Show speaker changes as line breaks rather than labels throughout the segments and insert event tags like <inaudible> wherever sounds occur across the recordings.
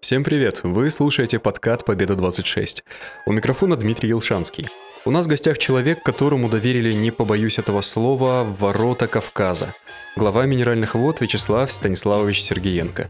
Всем привет! Вы слушаете подкат «Победа-26». У микрофона Дмитрий Елшанский. У нас в гостях человек, которому доверили, не побоюсь этого слова, ворота Кавказа. Глава минеральных вод Вячеслав Станиславович Сергеенко.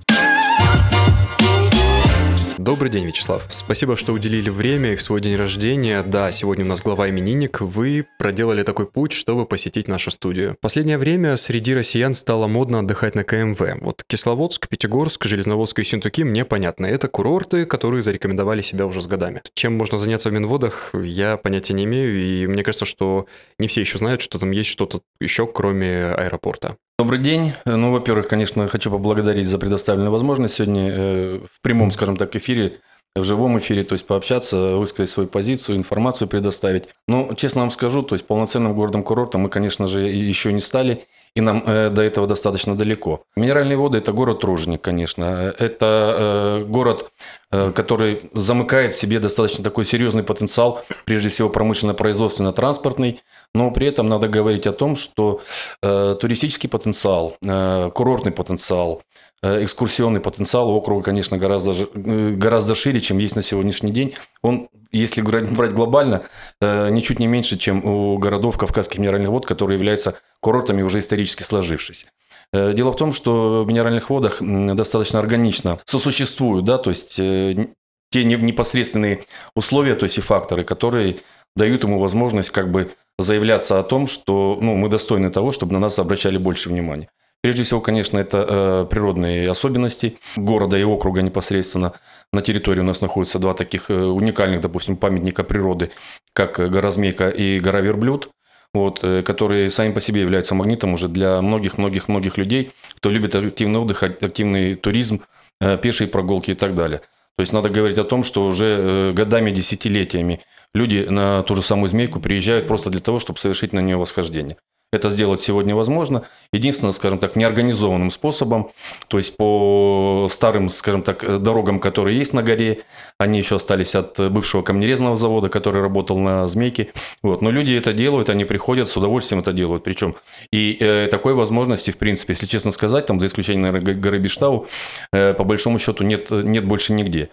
Добрый день, Вячеслав. Спасибо, что уделили время в свой день рождения. Да, сегодня у нас глава именинник. Вы проделали такой путь, чтобы посетить нашу студию. Последнее время среди россиян стало модно отдыхать на КМВ. Вот Кисловодск, Пятигорск, Железноводск и Синтуки мне понятно. Это курорты, которые зарекомендовали себя уже с годами. Чем можно заняться в Минводах, я понятия не имею. И мне кажется, что не все еще знают, что там есть что-то еще, кроме аэропорта.
Добрый день. Ну, во-первых, конечно, хочу поблагодарить за предоставленную возможность сегодня э, в прямом, скажем так, эфире в живом эфире, то есть пообщаться, высказать свою позицию, информацию предоставить. Но, честно вам скажу, то есть полноценным городом-курортом мы, конечно же, еще не стали, и нам э, до этого достаточно далеко. Минеральные воды – это город-труженик, конечно. Это э, город, э, который замыкает в себе достаточно такой серьезный потенциал, прежде всего промышленно-производственно-транспортный, но при этом надо говорить о том, что э, туристический потенциал, э, курортный потенциал, э, экскурсионный потенциал округа, конечно, гораздо, э, гораздо шире, чем есть на сегодняшний день. Он, если брать глобально, э, ничуть не меньше, чем у городов Кавказских минеральных вод, которые являются курортами уже исторически сложившись. Э, дело в том, что в минеральных водах достаточно органично сосуществуют, да, то есть э, те непосредственные условия, то есть и факторы, которые дают ему возможность как бы заявляться о том, что ну, мы достойны того, чтобы на нас обращали больше внимания. Прежде всего, конечно, это э, природные особенности города и округа непосредственно. На территории у нас находятся два таких э, уникальных, допустим, памятника природы, как гора Змейка и гора Верблюд, вот, э, которые сами по себе являются магнитом уже для многих-многих-многих людей, кто любит активный отдых, активный туризм, э, пешие прогулки и так далее. То есть надо говорить о том, что уже э, годами, десятилетиями люди на ту же самую змейку приезжают просто для того, чтобы совершить на нее восхождение. Это сделать сегодня возможно. Единственное, скажем так, неорганизованным способом, то есть по старым, скажем так, дорогам, которые есть на горе, они еще остались от бывшего камнерезного завода, который работал на Змейке. Вот. Но люди это делают, они приходят, с удовольствием это делают. Причем и э, такой возможности, в принципе, если честно сказать, там за исключением, наверное, горы Биштау, э, по большому счету нет, нет больше нигде.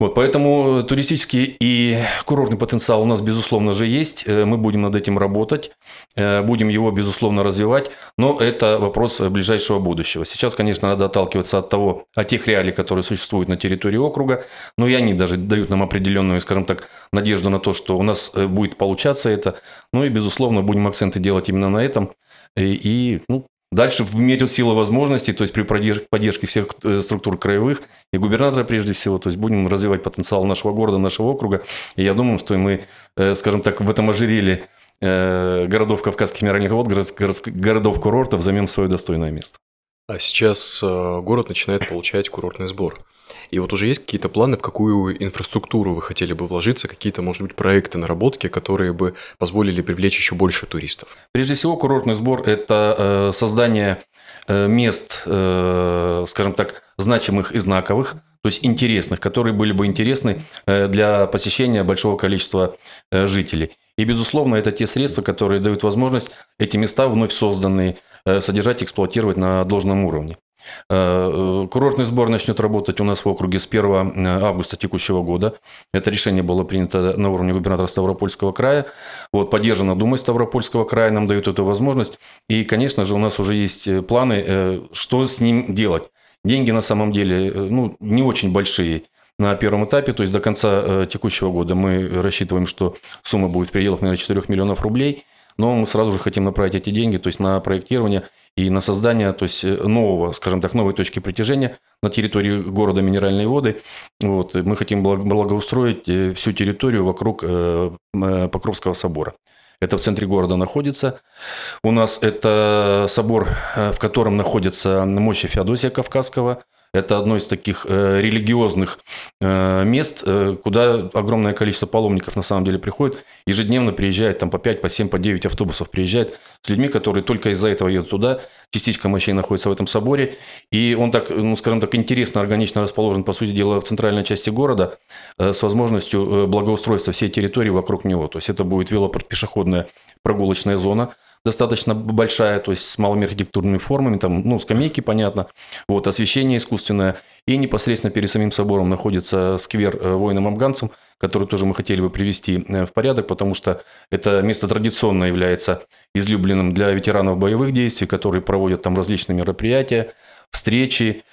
Вот, поэтому туристический и курортный потенциал у нас, безусловно, же есть. Э, мы будем над этим работать, э, будем его, безусловно, развивать, но это вопрос ближайшего будущего. Сейчас, конечно, надо отталкиваться от того, от тех реалий, которые существуют на территории округа, но и они даже дают нам определенную, скажем так, надежду на то, что у нас э, будет получаться это. Ну и, безусловно, будем акценты делать именно на этом. И, и ну, Дальше в мере силы возможностей, то есть при поддержке всех э, структур краевых и губернатора прежде всего, то есть будем развивать потенциал нашего города, нашего округа. И я думаю, что мы, э, скажем так, в этом ожерелье городов Кавказских минеральных вод, городов-курортов займем свое достойное место.
А сейчас город начинает получать курортный сбор. И вот уже есть какие-то планы, в какую инфраструктуру вы хотели бы вложиться, какие-то, может быть, проекты, наработки, которые бы позволили привлечь еще больше туристов?
Прежде всего, курортный сбор – это э, создание э, мест, э, скажем так, значимых и знаковых, то есть интересных, которые были бы интересны для посещения большого количества жителей. И, безусловно, это те средства, которые дают возможность эти места, вновь созданные, содержать и эксплуатировать на должном уровне. Э, курортный сбор начнет работать у нас в округе с 1 э, августа текущего года. Это решение было принято на уровне губернатора Ставропольского края. Вот, поддержано Думой Ставропольского края, нам дают эту возможность. И, конечно же, у нас уже есть э, планы, что с ним делать. Деньги на самом деле ну, не очень большие на первом этапе, то есть до конца текущего года мы рассчитываем, что сумма будет в пределах, наверное, 4 миллионов рублей – но мы сразу же хотим направить эти деньги, то есть на проектирование и на создание, то есть нового, скажем так, новой точки притяжения на территории города Минеральные воды. Вот, мы хотим благоустроить э, всю территорию вокруг э, э, Покровского собора. Это в центре города находится. У нас это собор, в котором находится мощи Феодосия Кавказского, это одно из таких э, религиозных э, мест, э, куда огромное количество паломников на самом деле приходит. Ежедневно приезжает там по 5, по 7, по 9 автобусов приезжает с людьми, которые только из-за этого едут туда. Частичка мощей находится в этом соборе. И он так, ну, скажем так, интересно, органично расположен, по сути дела, в центральной части города с возможностью благоустройства всей территории вокруг него. То есть это будет велопешеходная прогулочная зона достаточно большая, то есть с малыми архитектурными формами, там, ну, скамейки, понятно, вот, освещение искусственное. И непосредственно перед самим собором находится сквер э, воинам-афганцам, который тоже мы хотели бы привести э, в порядок, потому что это место традиционно является излюбленным для ветеранов боевых действий, которые проводят там различные мероприятия, встречи,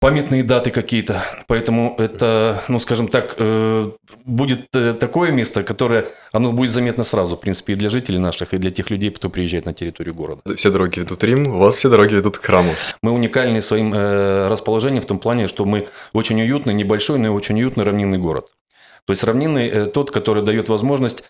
памятные даты какие-то. Поэтому это, ну, скажем так, э, будет э, такое место, которое, оно будет заметно сразу, в принципе, и для жителей наших, и для тех людей, кто приезжает на территорию города.
Все дороги ведут в Рим, у вас все дороги ведут к храму.
Мы уникальны своим э, расположением в том плане, что мы очень уютный, небольшой, но очень уютный равнинный город. То есть равнинный тот, который дает возможность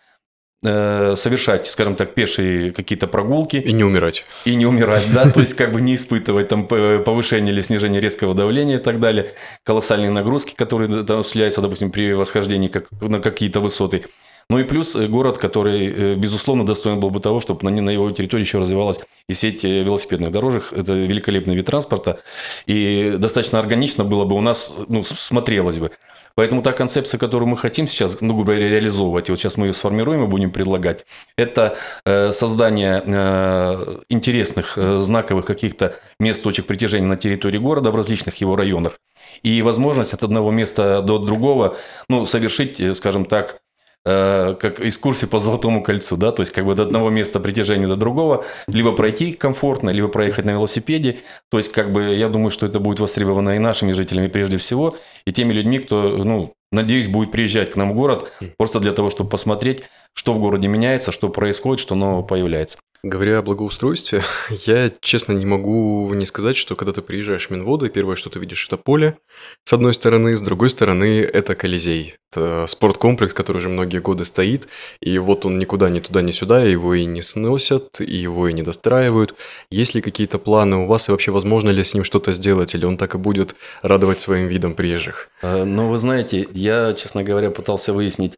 совершать, скажем так, пешие какие-то прогулки.
И не умирать.
И не умирать, да, то есть как бы не испытывать там повышение или снижение резкого давления и так далее, колоссальные нагрузки, которые осуществляются, допустим, при восхождении как, на какие-то высоты. Ну и плюс э, город, который, э, безусловно, достоин был бы того, чтобы на, на его территории еще развивалась и сеть велосипедных дорожек. Это великолепный вид транспорта. И достаточно органично было бы у нас, ну, смотрелось бы. Поэтому та концепция, которую мы хотим сейчас, ну, грубо говоря, реализовывать, и вот сейчас мы ее сформируем и будем предлагать, это э, создание э, интересных, э, знаковых каких-то мест точек притяжения на территории города в различных его районах. И возможность от одного места до другого, ну, совершить, скажем так, как экскурсию по Золотому кольцу, да, то есть как бы до одного места притяжения до другого, либо пройти комфортно, либо проехать на велосипеде, то есть как бы я думаю, что это будет востребовано и нашими жителями прежде всего, и теми людьми, кто, ну, надеюсь, будет приезжать к нам в город просто для того, чтобы посмотреть, что в городе меняется, что происходит, что нового появляется.
Говоря о благоустройстве, <laughs> я, честно, не могу не сказать, что когда ты приезжаешь в Минводу, и первое, что ты видишь, это поле, с одной стороны, с другой стороны, это Колизей. Это спорткомплекс, который уже многие годы стоит, и вот он никуда, ни туда, ни сюда, его и не сносят, и его и не достраивают. Есть ли какие-то планы у вас, и вообще возможно ли с ним что-то сделать, или он так и будет радовать своим видом приезжих?
Э, ну, вы знаете, я, честно говоря, пытался выяснить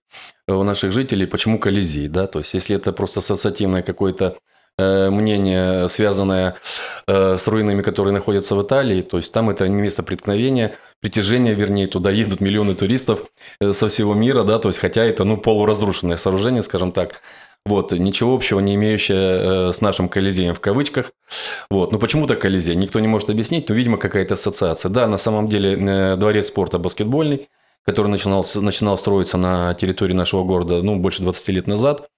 у наших жителей, почему Колизей, да, то есть если это просто ассоциативное какое-то Э, мнение, связанное э, с руинами, которые находятся в Италии. То есть там это не место преткновения, притяжения, вернее, туда едут миллионы туристов э, со всего мира, да, то есть хотя это, ну, полуразрушенное сооружение, скажем так. Вот, ничего общего не имеющее с нашим Колизеем в кавычках. Вот, ну почему так Колизей? Никто не может объяснить, но, видимо, какая-то ассоциация. Да, на самом деле дворец спорта баскетбольный, который начинал, начинал строиться на территории нашего города, ну, больше 20 лет назад.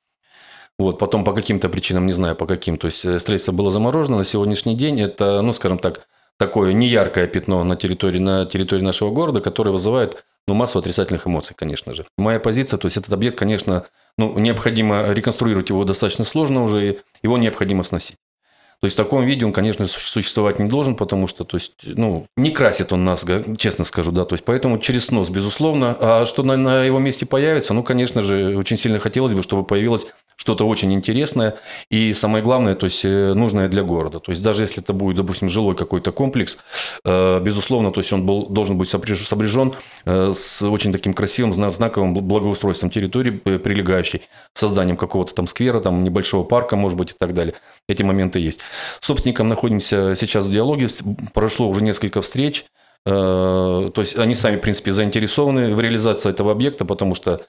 Вот, потом по каким-то причинам, не знаю по каким, то есть э, строительство было заморожено. На сегодняшний день это, ну, скажем так, такое неяркое пятно на территории, на территории нашего города, которое вызывает ну, массу отрицательных эмоций, конечно же. Моя позиция, то есть этот объект, конечно, ну, необходимо реконструировать его достаточно сложно уже, его необходимо сносить. То есть в таком виде он, конечно, существовать не должен, потому что, то есть, ну, не красит он нас, честно скажу, да, то есть поэтому через снос, безусловно. А что на, на его месте появится, ну, конечно же, очень сильно хотелось бы, чтобы появилось что-то очень интересное и самое главное, то есть э, нужное для города. То есть даже если это будет, допустим, жилой какой-то комплекс, э, безусловно, то есть он был, должен быть сопряжен э, с очень таким красивым знаковым благоустройством территории прилегающей, созданием какого-то там сквера, там небольшого парка, может быть, и так далее. Эти моменты есть. С собственником находимся сейчас в диалоге, прошло уже несколько встреч, то есть они сами, в принципе, заинтересованы в реализации этого объекта, потому что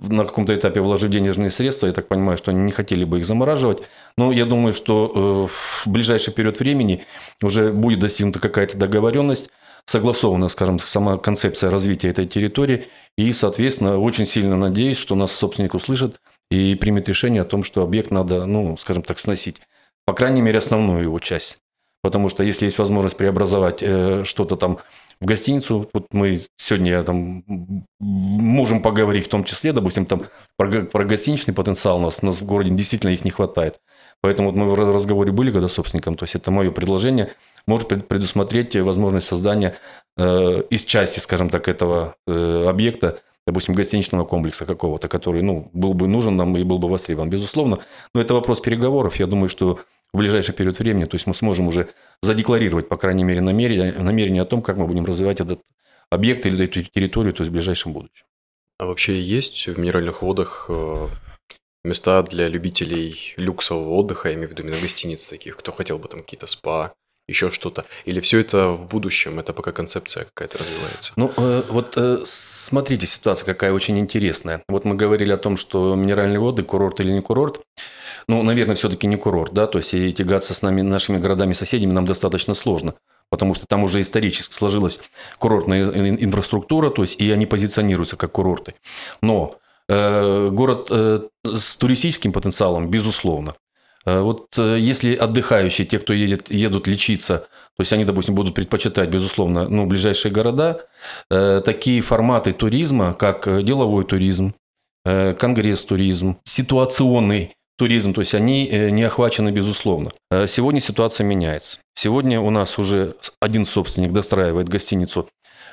на каком-то этапе вложив денежные средства, я так понимаю, что они не хотели бы их замораживать. Но я думаю, что э, в ближайший период времени уже будет достигнута какая-то договоренность, согласована, скажем, сама концепция развития этой территории. И, соответственно, очень сильно надеюсь, что нас собственник услышит и примет решение о том, что объект надо, ну, скажем так, сносить. По крайней мере, основную его часть. Потому что если есть возможность преобразовать э, что-то там в гостиницу. Вот мы сегодня там можем поговорить в том числе, допустим, там про, про гостиничный потенциал у нас, у нас в городе действительно их не хватает. Поэтому вот мы в разговоре были когда с собственником, то есть это мое предложение, может предусмотреть возможность создания э, из части, скажем так, этого э, объекта, допустим, гостиничного комплекса какого-то, который ну, был бы нужен нам и был бы востребован, безусловно. Но это вопрос переговоров. Я думаю, что в ближайший период времени, то есть мы сможем уже задекларировать, по крайней мере, намерение, намерение о том, как мы будем развивать этот объект или эту территорию, то есть в ближайшем будущем.
А вообще есть в минеральных водах э, места для любителей люксового отдыха, я имею в виду именно гостиниц таких, кто хотел бы там какие-то спа, еще что-то? Или все это в будущем, это пока концепция какая-то развивается?
Ну, э, вот э, смотрите, ситуация какая очень интересная. Вот мы говорили о том, что минеральные воды, курорт или не курорт. ну, наверное, все-таки не курорт, да, то есть и тягаться с нами, нашими городами-соседями нам достаточно сложно, потому что там уже исторически сложилась курортная инфраструктура, то есть и они позиционируются как курорты. Но э, город э, с туристическим потенциалом, безусловно. Э, вот э, если отдыхающие, те, кто едет, едут лечиться, то есть они, допустим, будут предпочитать, безусловно, ну, ближайшие города, э, такие форматы туризма, как деловой туризм, конгресс-туризм, ситуационный туризм, то есть они не охвачены, безусловно. Сегодня ситуация меняется. Сегодня у нас уже один собственник достраивает гостиницу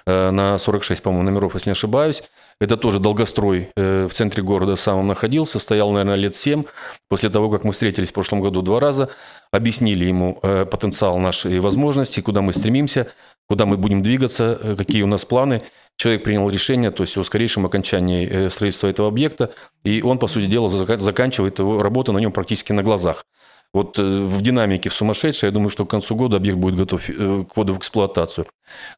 на 46, по-моему, номеров, если не ошибаюсь. Это тоже долгострой э, в центре города сам он находился, стоял, наверное, лет 7. После того, как мы встретились в прошлом году два раза, объяснили ему э, потенциал нашей возможности, куда мы стремимся, куда мы будем двигаться, э, какие у нас планы. Человек принял решение, то есть о скорейшем окончании строительства этого объекта, и он, по сути дела, заканчивает его работу на нем практически на глазах. Вот э, в динамике в сумасшедшей, я думаю, что к концу года объект будет готов э, к вводу в эксплуатацию.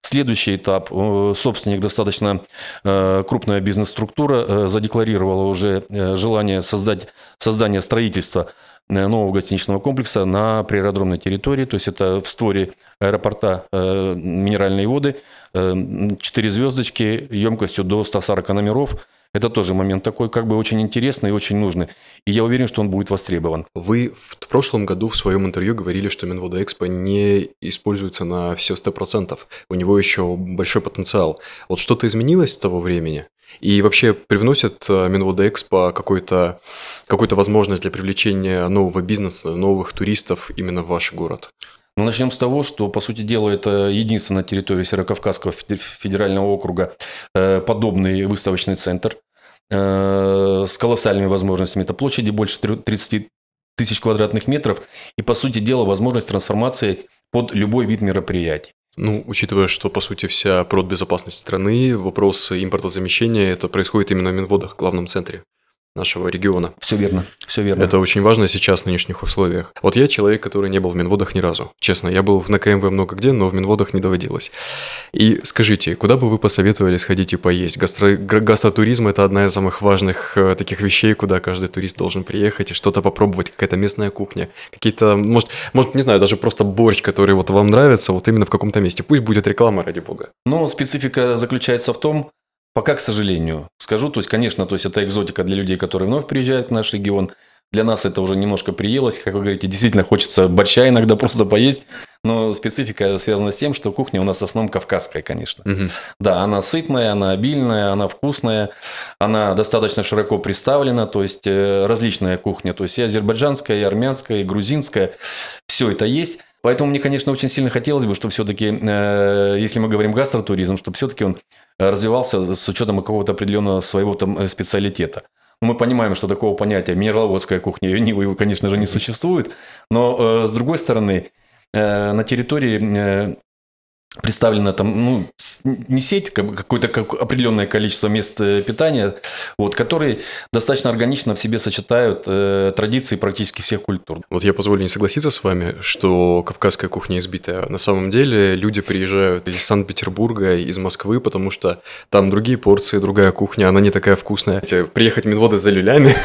Следующий этап. Э, собственник, достаточно крупная бизнес-структура, задекларировала уже желание создать, создание строительства нового гостиничного комплекса на приаэродромной территории, то есть это в створе аэропорта минеральные воды, 4 звездочки емкостью до 140 номеров, это тоже момент такой, как бы очень интересный и очень нужный. И я уверен, что он будет востребован.
Вы в прошлом году в своем интервью говорили, что Минвода Экспо не используется на все 100%. У него еще большой потенциал. Вот что-то изменилось с того времени? И вообще привносит э, Минвода Экспо какой-то, какую-то возможность для привлечения нового бизнеса, новых туристов именно в ваш город?
Ну, начнем с того, что, по сути дела, это единственная территория Северокавказского федерального округа э, подобный выставочный центр э, с колоссальными возможностями. Это площади больше 30 тысяч квадратных метров и, по сути дела, возможность трансформации под любой вид мероприятий.
Ну, учитывая, что, по сути, вся продбезопасность страны, вопрос импортозамещения, это происходит именно в Минводах, главном центре нашего региона.
Все верно, все верно.
Это очень важно сейчас в нынешних условиях. Вот я человек, который не был в Минводах ни разу. Честно, я был на КМВ много где, но в Минводах не доводилось. И скажите, куда бы вы посоветовали сходить и поесть? Гастро... Гастротуризм – это одна из самых важных э, таких вещей, куда каждый турист должен приехать и что-то попробовать, какая-то местная кухня, какие-то, может, может, не знаю, даже просто борщ, который вот вам нравится, вот именно в каком-то месте. Пусть будет реклама, ради бога.
Но специфика заключается в том, Пока, к сожалению, скажу, то есть, конечно, то есть это экзотика для людей, которые вновь приезжают в наш регион. Для нас это уже немножко приелось, как вы говорите, действительно хочется борща иногда <laughs> просто поесть, но специфика связана с тем, что кухня у нас в основном кавказская, конечно. Угу. Да, она сытная, она обильная, она вкусная, она достаточно широко представлена, то есть э, различная кухня, то есть и азербайджанская, и армянская, и грузинская, все это есть. Поэтому мне, конечно, очень сильно хотелось бы, чтобы все-таки, э, если мы говорим гастротуризм, чтобы все-таки он развивался с учетом какого-то определенного своего там э, специалитета. Ну, мы понимаем, что такого понятия минераловодская кухня, его, конечно же, не существует. Но, э, с другой стороны, на территории представлена там, ну, не сеть, какое-то определенное количество мест э, питания, вот, которые достаточно органично в себе сочетают э, традиции практически всех культур.
Вот я позволю не согласиться с вами, что кавказская кухня избитая. На самом деле люди приезжают из Санкт-Петербурга, из Москвы, потому что там другие порции, другая кухня, она не такая вкусная. Приехать в Минводы за люлями,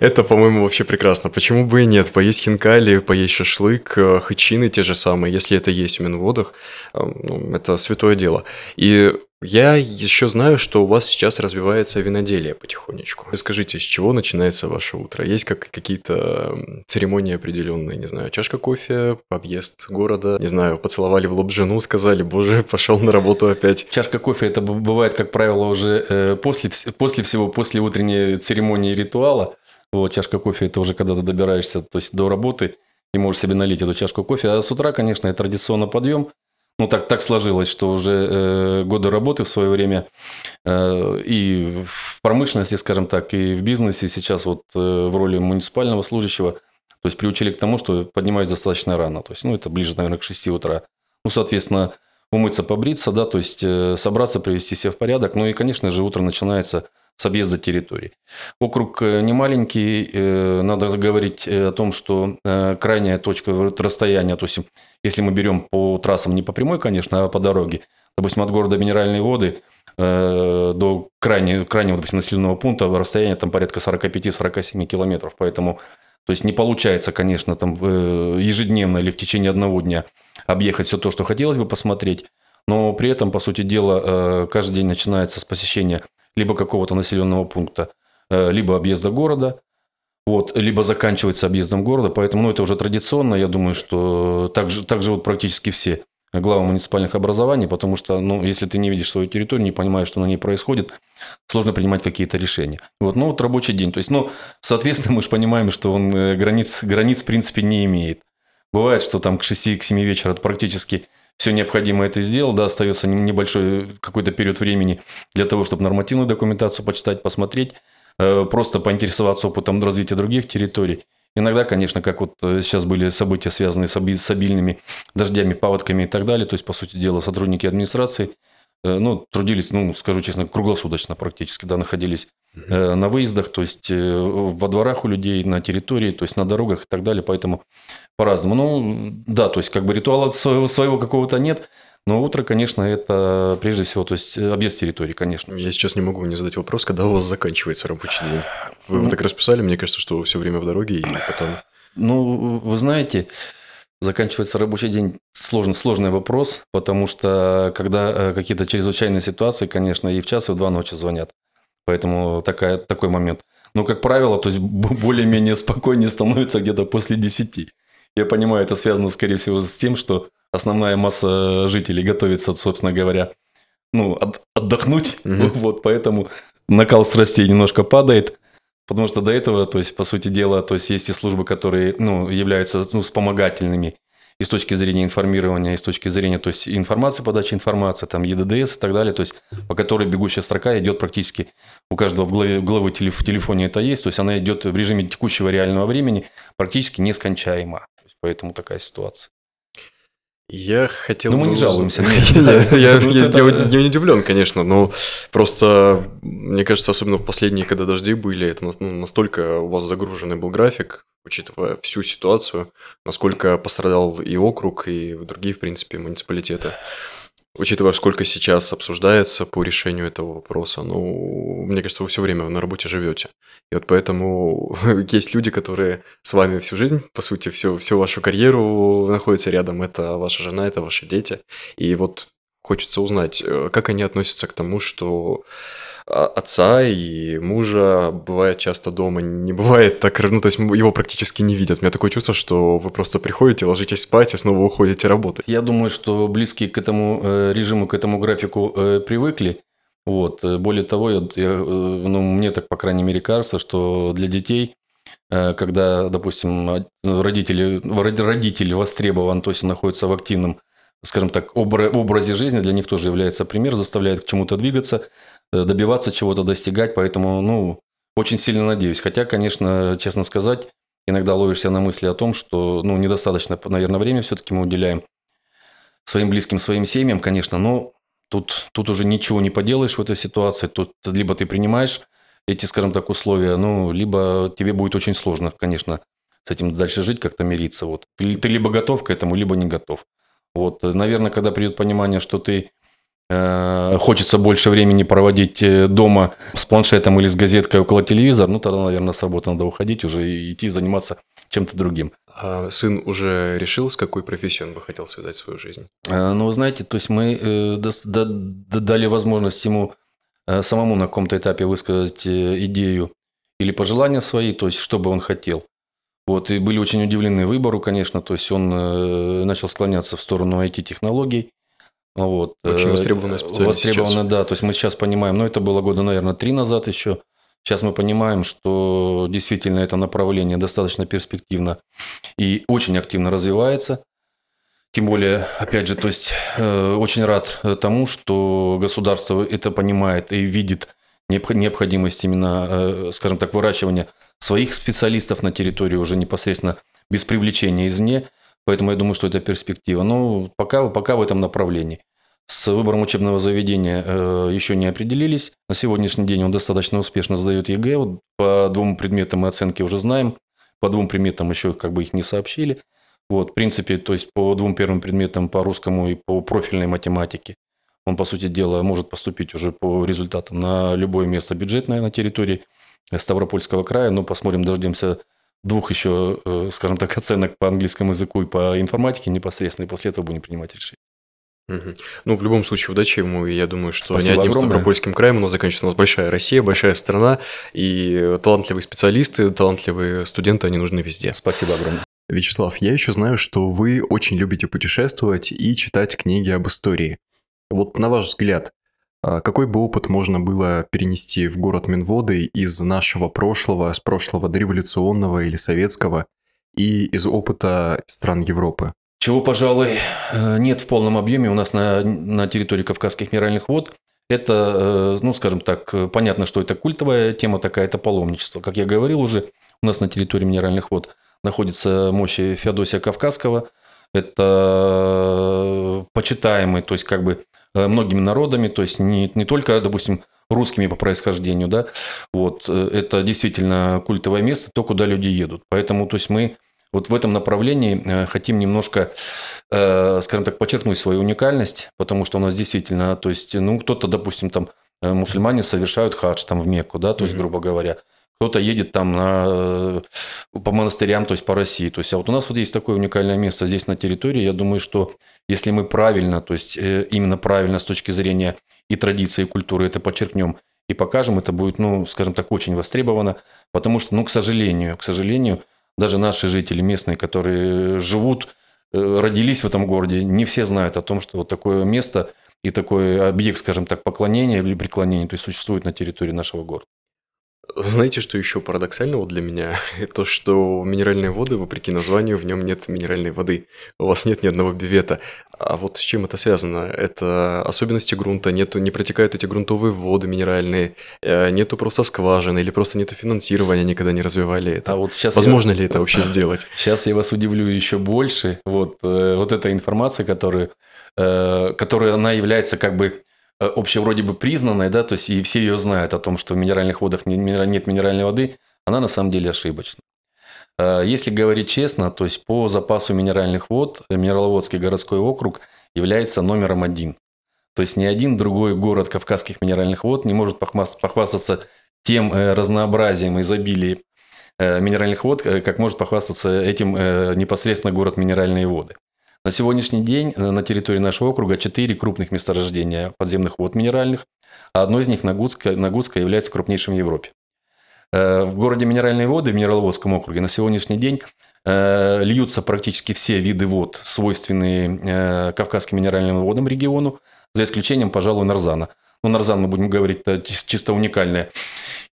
это, по-моему, вообще прекрасно. Почему бы и нет? Поесть хинкали, поесть шашлык, э, хычины те же самые, если это есть в Минводах, ну, это святое дело. И я еще знаю, что у вас сейчас развивается виноделие потихонечку. Скажите, с чего начинается ваше утро? Есть как какие-то церемонии определенные, не знаю, чашка кофе, объезд города, не знаю, поцеловали в лоб жену, сказали, боже, пошел на работу опять.
Чашка кофе это бывает, как правило, уже э, после, после всего, после утренней церемонии ритуала. Вот, чашка кофе это уже когда ты добираешься то есть до работы и можешь себе налить эту чашку кофе. А с утра, конечно, это традиционно подъем – ну, так, так сложилось, что уже э, годы работы в свое время э, и в промышленности, скажем так, и в бизнесе сейчас вот э, в роли муниципального служащего, то есть приучили к тому, что поднимаюсь достаточно рано. То есть, ну, это ближе, наверное, к 6 утра. Ну, соответственно, умыться, побриться, да, то есть э, собраться, привести себя в порядок. Ну и, конечно же, утро начинается с объезда территории. Округ э, не маленький, э, надо говорить э, о том, что крайняя точка расстояния, то есть если мы берем по трассам не по прямой, конечно, а по дороге, допустим, от города Минеральные воды до крайнего, крайнего допустим, населенного пункта расстояние там порядка 45-47 километров. Поэтому То есть не получается, конечно, там ежедневно или в течение одного дня объехать все то, что хотелось бы посмотреть. Но при этом, по сути дела, каждый день начинается с посещения либо какого-то населенного пункта, либо объезда города, вот, либо заканчивается объездом города. Поэтому ну, это уже традиционно. Я думаю, что так, же, так живут практически все главы муниципальных образований, потому что, ну, если ты не видишь свою территорию, не понимаешь, что на ней происходит, сложно принимать какие-то решения. Вот, ну, вот рабочий день. То есть, ну, соответственно, <laughs> мы же понимаем, что он э, границ, границ в принципе не имеет. Бывает, что там к 6 к 7 вечера практически все необходимое это сделал, да, остается небольшой какой-то период времени для того, чтобы нормативную документацию почитать, посмотреть, э, просто поинтересоваться опытом развития других территорий. Иногда, конечно, как вот э, сейчас были события, связанные с обильными дождями, паводками и так далее, то есть, по сути дела, сотрудники администрации, ну, трудились, ну, скажу честно, круглосуточно практически, да, находились э, на выездах, то есть во дворах у людей, на территории, то есть на дорогах и так далее, поэтому по-разному. Ну, да, то есть как бы ритуала своего, своего какого-то нет, но утро, конечно, это прежде всего, то есть объезд территории, конечно.
Я сейчас не могу не задать вопрос, когда у вас заканчивается рабочий день. Вы ну, так расписали, мне кажется, что вы все время в дороге и потом...
Ну, вы знаете, заканчивается рабочий день сложный, сложный вопрос, потому что когда э, какие-то чрезвычайные ситуации, конечно, и в час, и в два ночи звонят. Поэтому такая, такой момент. Но, как правило, то есть более-менее спокойнее становится где-то после 10. Я понимаю, это связано, скорее всего, с тем, что основная масса жителей готовится, собственно говоря, ну, от, отдохнуть. Угу. <laughs> Вот, поэтому накал страстей немножко падает. Потому что до этого, то есть, по сути дела, то есть, есть и службы, которые, ну, являются, ну, вспомогательными и с точки зрения информирования, и с точки зрения, то есть, информации, подачи информации, там, ЕДДС и так далее, то есть, по которой бегущая строка идет практически, у каждого в голове, головы в телефоне это есть, то есть, она идет в режиме текущего реального времени, практически нескончаемо. Поэтому такая ситуация.
Я хотел...
Ну, мы не жалуемся.
Я не удивлен, конечно, но просто, мне кажется, особенно в последние, когда дожди были, это ну, настолько у вас загруженный был график, учитывая всю ситуацию, насколько пострадал и округ, и другие, в принципе, муниципалитеты. Учитывая, сколько сейчас обсуждается по решению этого вопроса, ну, мне кажется, вы все время на работе живете. И вот поэтому <laughs> есть люди, которые с вами всю жизнь, по сути, всю, всю вашу карьеру находятся рядом. Это ваша жена, это ваши дети. И вот хочется узнать, э, как они относятся к тому, что отца и мужа бывает часто дома, не <laughs> бывает так, ну, то есть его практически не видят. У меня такое чувство, что вы просто приходите, ложитесь спать и снова уходите работать.
Я думаю, что близкие к этому э, режиму, к этому графику э, привыкли. Вот. Э, более того, я, я, ну, мне так, по крайней мере, кажется, что для детей когда, допустим, родители, родитель востребован, то есть он находится в активном, скажем так, образе жизни, для них тоже является пример, заставляет к чему-то двигаться, добиваться чего-то, достигать, поэтому, ну, очень сильно надеюсь. Хотя, конечно, честно сказать, иногда ловишься на мысли о том, что, ну, недостаточно, наверное, время все-таки мы уделяем своим близким, своим семьям, конечно, но тут, тут уже ничего не поделаешь в этой ситуации. Тут либо ты принимаешь эти, скажем так, условия, ну, либо тебе будет очень сложно, конечно, с этим дальше жить, как-то мириться. Вот. Ты, ты либо готов к этому, либо не готов. Вот, наверное, когда придет понимание, что ты Э, хочется больше времени проводить э, дома с планшетом или с газеткой около телевизора, ну тогда, наверное, с работы надо уходить уже и идти заниматься чем-то другим.
А сын уже решил, с какой профессией он бы хотел связать свою жизнь?
Э, ну, вы знаете, то есть мы дали возможность ему самому на каком-то этапе высказать идею или пожелания свои, то есть что бы он хотел. Вот, и были очень удивлены выбору, конечно, то есть он начал склоняться в сторону IT-технологий, вот.
Очень э, востребованная специальность
Востребованная, да. То есть мы сейчас понимаем, ну это было года, наверное, три назад еще. Сейчас мы понимаем, что действительно это направление достаточно перспективно и очень активно развивается. Тем более, опять же, то есть э, очень рад тому, что государство это понимает и видит необходимость именно, э, скажем так, выращивания своих специалистов на территории уже непосредственно без привлечения извне. Поэтому я думаю, что это перспектива. Но ну, пока, пока в этом направлении. С выбором учебного заведения э, еще не определились. На сегодняшний день он достаточно успешно сдает ЕГЭ. Вот по двум предметам мы оценки уже знаем. По двум предметам еще как бы их не сообщили. Вот, в принципе, то есть по двум первым предметам, по русскому и по профильной математике, он, по сути дела, может поступить уже по результатам на любое место бюджетное на территории Ставропольского края. Но посмотрим, дождемся двух еще, э, скажем так, оценок по английскому языку и по информатике непосредственно, и после этого будем принимать решение.
Угу. Ну, в любом случае, удачи ему. И я думаю, что Спасибо не одним огромное. Ставропольским краем у нас заканчивается. У нас большая Россия, большая страна, и талантливые специалисты, талантливые студенты, они нужны везде.
Спасибо огромное.
Вячеслав, я еще знаю, что вы очень любите путешествовать и читать книги об истории. Вот на ваш взгляд, какой бы опыт можно было перенести в город Минводы из нашего прошлого, с прошлого дореволюционного или советского, и из опыта стран Европы?
Чего, пожалуй, э, нет в полном объеме у нас на, на территории Кавказских минеральных вод. Это, э, ну, скажем так, понятно, что это культовая тема такая, это паломничество. Как я говорил уже, у нас на территории минеральных вод находится мощи Феодосия Кавказского. Это почитаемый, то есть как бы Э, многими народами, то есть не, не только, допустим, русскими по происхождению, да, вот, э, это действительно культовое место, то, куда люди едут. Поэтому, то есть мы вот в этом направлении э, хотим немножко, скажем так, подчеркнуть свою уникальность, потому что у нас действительно, то есть, ну, кто-то, допустим, там, мусульмане совершают хадж там в Мекку, да, то есть, грубо говоря, кто-то едет там на, по монастырям, то есть по России. То есть, а вот у нас вот есть такое уникальное место здесь на территории. Я думаю, что если мы правильно, то есть э, именно правильно с точки зрения и традиции, и культуры это подчеркнем и покажем, это будет, ну, скажем так, очень востребовано. Потому что, ну, к сожалению, к сожалению, даже наши жители местные, которые живут, э, родились в этом городе, не все знают о том, что вот такое место и такой объект, скажем так, поклонения или преклонения, то есть существует на территории нашего города.
Знаете, что еще парадоксально вот для меня? <laughs> То, что минеральные воды, вопреки названию, в нем нет минеральной воды. У вас нет ни одного бивета. А вот с чем это связано? Это особенности грунта, нету, не протекают эти грунтовые воды минеральные, э, нету просто скважины или просто нету финансирования, никогда не развивали это. А вот сейчас Возможно я... ли это <laughs> вообще сделать?
Сейчас я вас удивлю еще больше. Вот, э, вот эта информация, которая, э, которая она является как бы Э, общее вроде бы признанная, да, то есть и все ее знают о том, что в минеральных водах нет минеральной воды, она на самом деле ошибочна. Э, если говорить честно, то есть по запасу минеральных вод Минераловодский городской округ является номером один. То есть ни один другой город Кавказских минеральных вод не может похвастаться тем э, разнообразием, изобилием минеральных вод, как может похвастаться этим непосредственно город Минеральные воды. На сегодняшний день э, на территории нашего округа четыре крупных месторождения подземных вод минеральных, а одно из них Нагутское, Нагутское является крупнейшим в Европе. Э, в городе Минеральные воды, в Минераловодском округе, на сегодняшний день э, льются практически все виды вод, свойственные Кавказским минеральным водам региону, за исключением, пожалуй, Нарзана. Ну, Нарзан, мы будем говорить, это чисто уникальная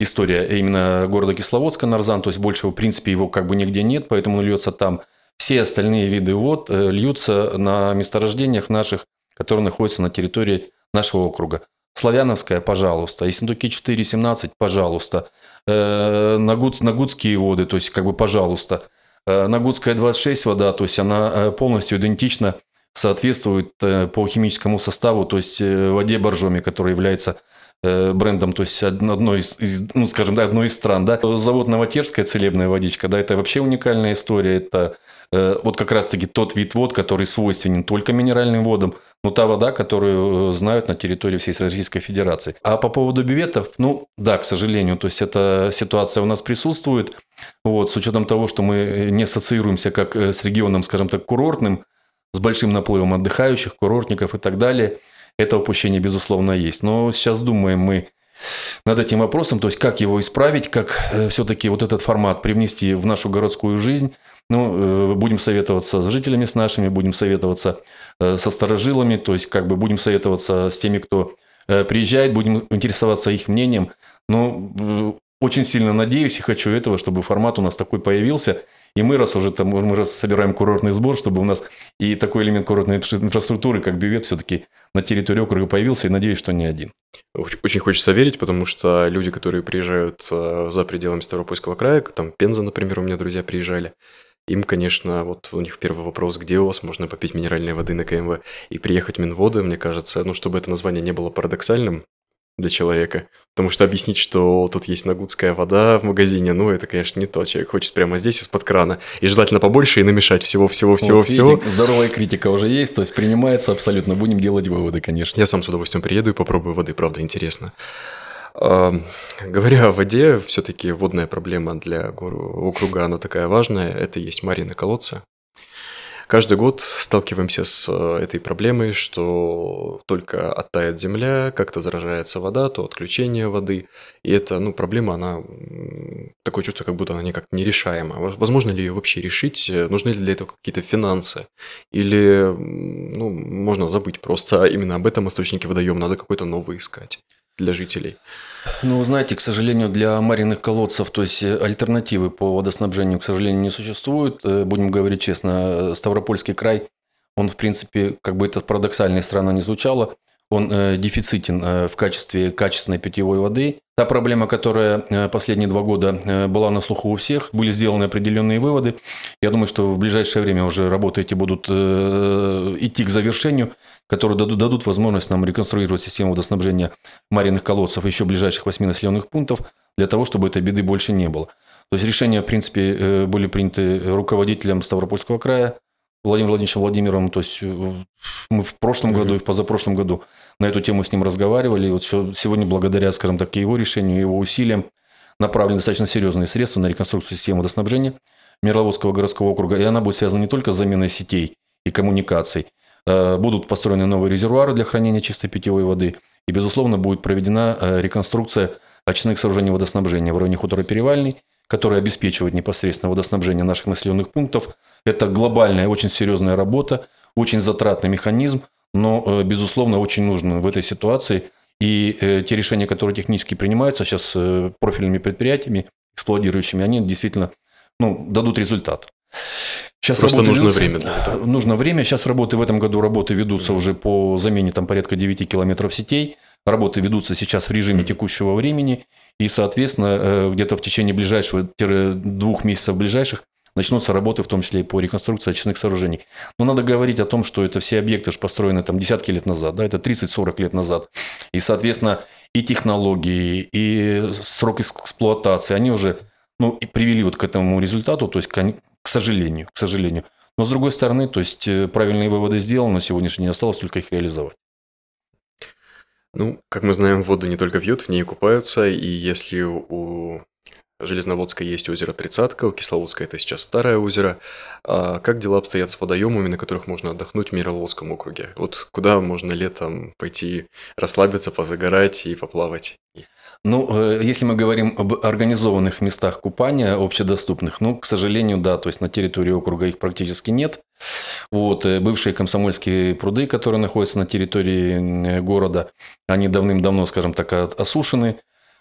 история именно города Кисловодска, Нарзан, то есть больше, в принципе, его как бы нигде нет, поэтому он льется там все остальные виды вод э, льются на месторождениях наших, которые находятся на территории нашего округа. Славяновская, пожалуйста. Ессентуки 4.17, пожалуйста. Э, Нагуд, Нагудские воды, то есть как бы пожалуйста. Э, Нагудская 26 вода, то есть она полностью идентична, соответствует по химическому составу, то есть воде Боржоми, которая является брендом, то есть одной из, ну, скажем, да, одной из стран, да. Завод Новотерская целебная водичка, да, это вообще уникальная история, это Э, вот как раз-таки тот вид вод, который свойственен только минеральным водам, но та вода, которую э, знают на территории всей Российской Федерации. А по поводу биветов, ну да, к сожалению, то есть эта ситуация у нас присутствует, вот, с учетом того, что мы э, не ассоциируемся как с регионом, скажем так, курортным, с большим наплывом отдыхающих, курортников и так далее, это упущение, безусловно, есть. Но сейчас думаем мы над этим вопросом, то есть как его исправить, как все-таки вот этот формат привнести в нашу городскую жизнь, ну, э, будем советоваться с жителями с нашими, будем советоваться э, со сторожилами, то есть как бы будем советоваться с теми, кто э, приезжает, будем интересоваться их мнением. Но очень сильно надеюсь и хочу этого, чтобы формат у нас такой появился. И мы, раз уже там, мы раз собираем курортный сбор, чтобы у нас и такой элемент курортной инфраструктуры, как бивет, все-таки на территории округа появился, и надеюсь, что не один.
Очень хочется верить, потому что люди, которые приезжают за пределами Ставропольского края, там Пенза, например, у меня друзья приезжали, им, конечно, вот у них первый вопрос, где у вас можно попить минеральной воды на КМВ и приехать в Минводы, мне кажется, ну, чтобы это название не было парадоксальным для человека. Потому что объяснить, что тут есть нагудская вода в магазине, ну, это, конечно, не то. Человек хочет прямо здесь из-под крана. И желательно побольше и намешать всего-всего-всего-всего. Вот,
здоровая критика уже есть, то есть принимается абсолютно. Будем делать выводы, конечно.
Я сам с удовольствием приеду и попробую воды, правда, интересно. Говоря о воде, все-таки водная проблема для округа, она такая важная. Это есть Марины колодцы. Каждый год сталкиваемся с э, этой проблемой, что только оттает земля, как-то заражается вода, то отключение воды. И это, ну, проблема, она такое чувство, как будто она никак нерешаема. Возможно ли ее вообще решить? Нужны ли для этого какие-то финансы? Или, ну, можно забыть просто именно об этом источнике водоема, надо какой-то новый искать для жителей?
Ну, вы знаете, к сожалению, для маринных колодцев, то есть э, альтернативы по водоснабжению, к сожалению, не существует. Э, будем говорить честно, Ставропольский край, он, в принципе, как бы это парадоксально и странно не звучало, он э, дефицитен э, в качестве качественной питьевой воды. Та проблема, которая э, последние два года э, была на слуху у всех, были сделаны определенные выводы. Я думаю, что в ближайшее время уже работы эти будут э, идти к завершению, которые дадут, дадут возможность нам реконструировать систему водоснабжения маринных колодцев еще ближайших восьми населенных пунктов, для того, чтобы этой беды больше не было. То есть решения, в принципе, э, были приняты руководителем Ставропольского края, Владимиром Владимировичем Владимировым, то есть э, мы в прошлом году и в позапрошлом году на эту тему с ним разговаривали. И вот сегодня, благодаря, скажем так, его решению, его усилиям, направлены достаточно серьезные средства на реконструкцию системы водоснабжения Мерловодского городского округа. И она будет связана не только с заменой сетей и коммуникаций. Э, будут построены новые резервуары для хранения чистой питьевой воды. И, безусловно, будет проведена э, реконструкция очистных сооружений водоснабжения в районе хутора Перевальный, который обеспечивает непосредственно водоснабжение наших населенных пунктов. Это глобальная, очень серьезная работа, очень затратный механизм, но, э, безусловно, очень нужен в этой ситуации. И э, те решения, которые технически принимаются сейчас э, профильными предприятиями, эксплуатирующими, они действительно ну, дадут результат.
Сейчас Просто нужно ведутся, время для этого.
Нужно время. Сейчас работы в этом году работы ведутся уже по замене там порядка 9 километров сетей. Работы ведутся сейчас в режиме текущего времени. И, соответственно, где-то в течение ближайшего двух месяцев ближайших начнутся работы, в том числе и по реконструкции очистных сооружений. Но надо говорить о том, что это все объекты же построены там десятки лет назад, да, это 30-40 лет назад. И, соответственно, и технологии, и срок эксплуатации, они уже ну, и привели вот к этому результату, то есть, к сожалению, к сожалению. Но, с другой стороны, то есть, э, правильные выводы сделаны, на сегодняшний день осталось только их реализовать.
Ну, как мы знаем, воду не только пьют, в ней купаются, и если у Железноводска есть озеро Тридцатка, у Кисловодска это сейчас Старое озеро. А как дела обстоят с водоемами, на которых можно отдохнуть в Мироволжском округе? Вот куда можно летом пойти расслабиться, позагорать и поплавать?
Ну, э, если мы говорим об организованных местах купания, общедоступных, ну, к сожалению, да, то есть на территории округа их практически нет. Вот, э, бывшие комсомольские пруды, которые находятся на территории города, они давным-давно, скажем так, осушены.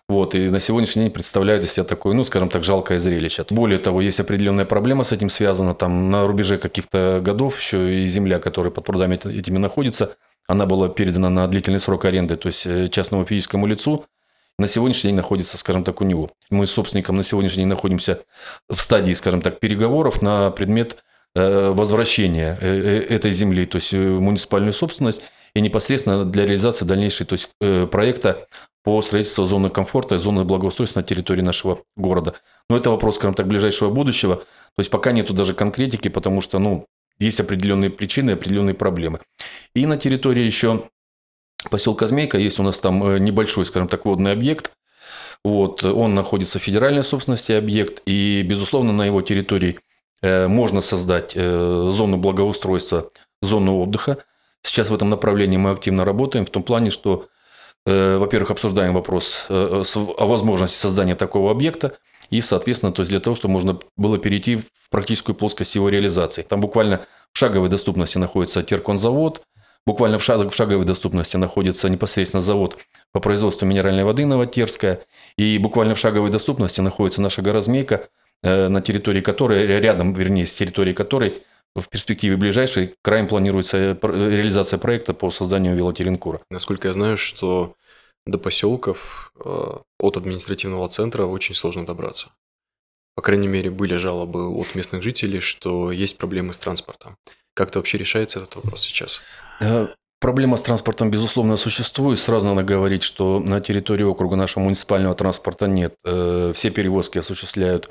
Вот, и на сегодняшний день представляют из себя такое, ну, скажем так, жалкое зрелище. Более того, есть определенная проблема с этим связана. Там на рубеже каких-то годов еще и земля, которая под прудами этими находится, она была передана на длительный срок аренды, то есть э, частному физическому лицу. На сегодняшний день находится, скажем так, у него. Мы с собственником на сегодняшний день находимся в стадии, скажем так, переговоров на предмет э, возвращения э, этой земли, то есть муниципальную собственность, и непосредственно для реализации дальнейшей то есть, проекта по строительству зоны комфорта и зоны благоустройства на территории нашего города. Но это вопрос, скажем так, ближайшего будущего. То есть пока нету даже конкретики, потому что, ну, есть определенные причины, определенные проблемы. И на территории еще поселка Змейка есть у нас там э, небольшой, скажем так, водный объект. Вот, он находится в федеральной собственности объект, и, безусловно, на его территории э, можно создать э, зону благоустройства, зону отдыха. Сейчас в этом направлении мы активно работаем, в том плане, что во-первых, обсуждаем вопрос о возможности создания такого объекта и, соответственно, то есть для того, чтобы можно было перейти в практическую плоскость его реализации. Там буквально в шаговой доступности находится терконзавод, буквально в, шаг, в шаговой доступности находится непосредственно завод по производству минеральной воды Новотерская, и буквально в шаговой доступности находится наша горазмейка, э, на территории которой, рядом, вернее, с территорией которой в перспективе ближайшей краем планируется реализация проекта по созданию велотеринкура.
Насколько я знаю, что до поселков э, от административного центра очень сложно добраться. По крайней мере, были жалобы от местных жителей, что есть проблемы с транспортом. Как-то вообще решается этот вопрос сейчас?
Э, проблема с транспортом, безусловно, существует. Сразу надо говорить, что на территории округа нашего муниципального транспорта нет. Э, все перевозки осуществляют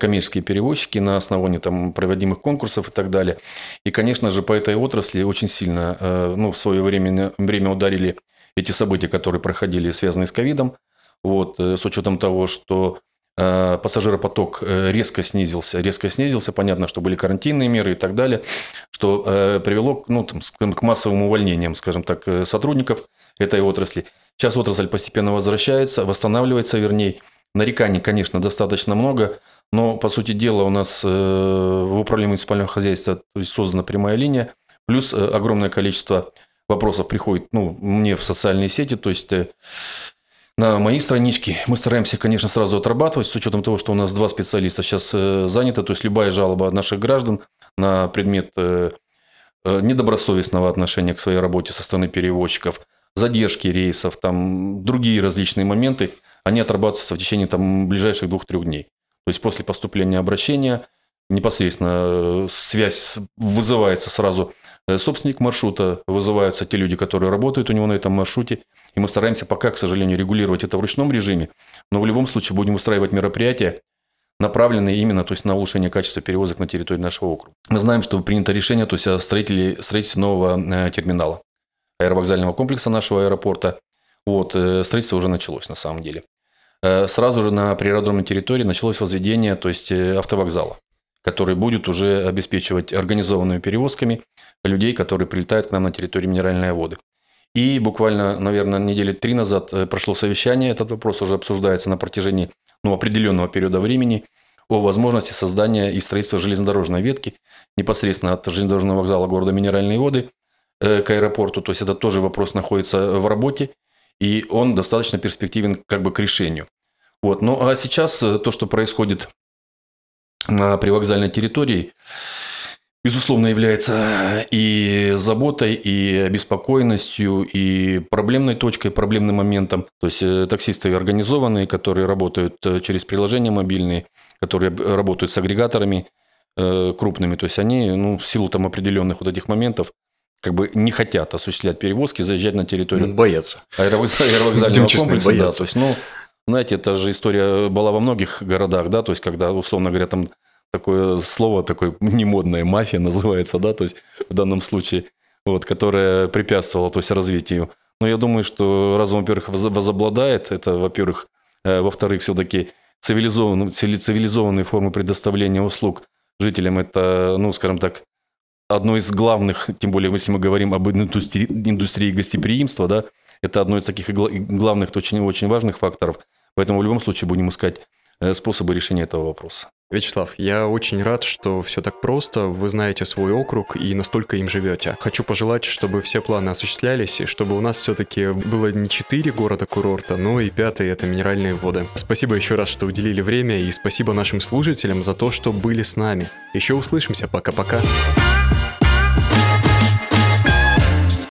коммерческие перевозчики на основании там, проводимых конкурсов и так далее. И, конечно же, по этой отрасли очень сильно ну, в свое время, время ударили эти события, которые проходили, связанные с ковидом. Вот, э, с учетом того, что э, пассажиропоток э, резко снизился. Резко снизился, понятно, что были карантинные меры и так далее, что э, привело ну, там, к массовым увольнениям, скажем так, э, сотрудников этой отрасли. Сейчас отрасль постепенно возвращается, восстанавливается, вернее. Нареканий, конечно, достаточно много, но, по сути дела, у нас э, в управлении муниципального хозяйства то есть, создана прямая линия, плюс э, огромное количество вопросов приходит ну, мне в социальные сети, то есть э, на моей страничке мы стараемся, конечно, сразу отрабатывать, с учетом того, что у нас два специалиста сейчас заняты, то есть любая жалоба от наших граждан на предмет недобросовестного отношения к своей работе со стороны перевозчиков, задержки рейсов, там другие различные моменты – они отрабатываются в течение там, ближайших двух-трех дней. То есть после поступления обращения непосредственно э, связь вызывается сразу э, собственник маршрута, вызываются те люди, которые работают у него на этом маршруте. И мы стараемся пока, к сожалению, регулировать это в ручном режиме, но в любом случае будем устраивать мероприятия, направленные именно то есть, на улучшение качества перевозок на территории нашего округа. Мы знаем, что принято решение то есть, о строителе, строительстве нового э, терминала аэровокзального комплекса нашего аэропорта. Вот, строительство уже началось на самом деле. Э, сразу же на природной территории началось возведение, то есть э, автовокзала, который будет уже обеспечивать организованными перевозками людей, которые прилетают к нам на территорию минеральной воды. И буквально, наверное, недели три назад э, прошло совещание, этот вопрос уже обсуждается на протяжении ну, определенного периода времени о возможности создания и строительства железнодорожной ветки непосредственно от железнодорожного вокзала города Минеральные воды к аэропорту. То есть это тоже вопрос находится в работе и он достаточно перспективен как бы к решению. Вот. Ну а сейчас э, то, что происходит на привокзальной территории, безусловно, является и заботой, и обеспокоенностью, и проблемной точкой, проблемным моментом. То есть э, таксисты организованные, которые работают э, через приложения мобильные, которые работают с агрегаторами крупными, то есть они, ну, в силу там определенных вот этих моментов, как бы не хотят осуществлять перевозки, заезжать на территорию.
Боятся.
Аэровокзального комплекса. Да, то есть, ну, знаете, это же история была во многих городах, да, то есть, когда, условно говоря, там такое слово, такое <laughs> немодное, мафия называется, да, то есть, в данном случае, вот, которая препятствовала, то есть, развитию. Но я думаю, что разум, во-первых, возобладает, это, во-первых, э, во-вторых, все-таки цивилизованные, цивилизованные формы предоставления услуг жителям, это, ну, скажем так, одно из главных, тем более, если мы говорим об индустрии, индустрии гостеприимства, да, это одно из таких главных, очень, очень важных факторов. Поэтому в любом случае будем искать э, способы решения этого вопроса.
Вячеслав, я очень рад, что все так просто, вы знаете свой округ и настолько им живете. Хочу пожелать, чтобы все планы осуществлялись, и чтобы у нас все-таки было не четыре города-курорта, но и пятый — это минеральные воды. Спасибо еще раз, что уделили время, и спасибо нашим слушателям за то, что были с нами. Еще услышимся, пока-пока.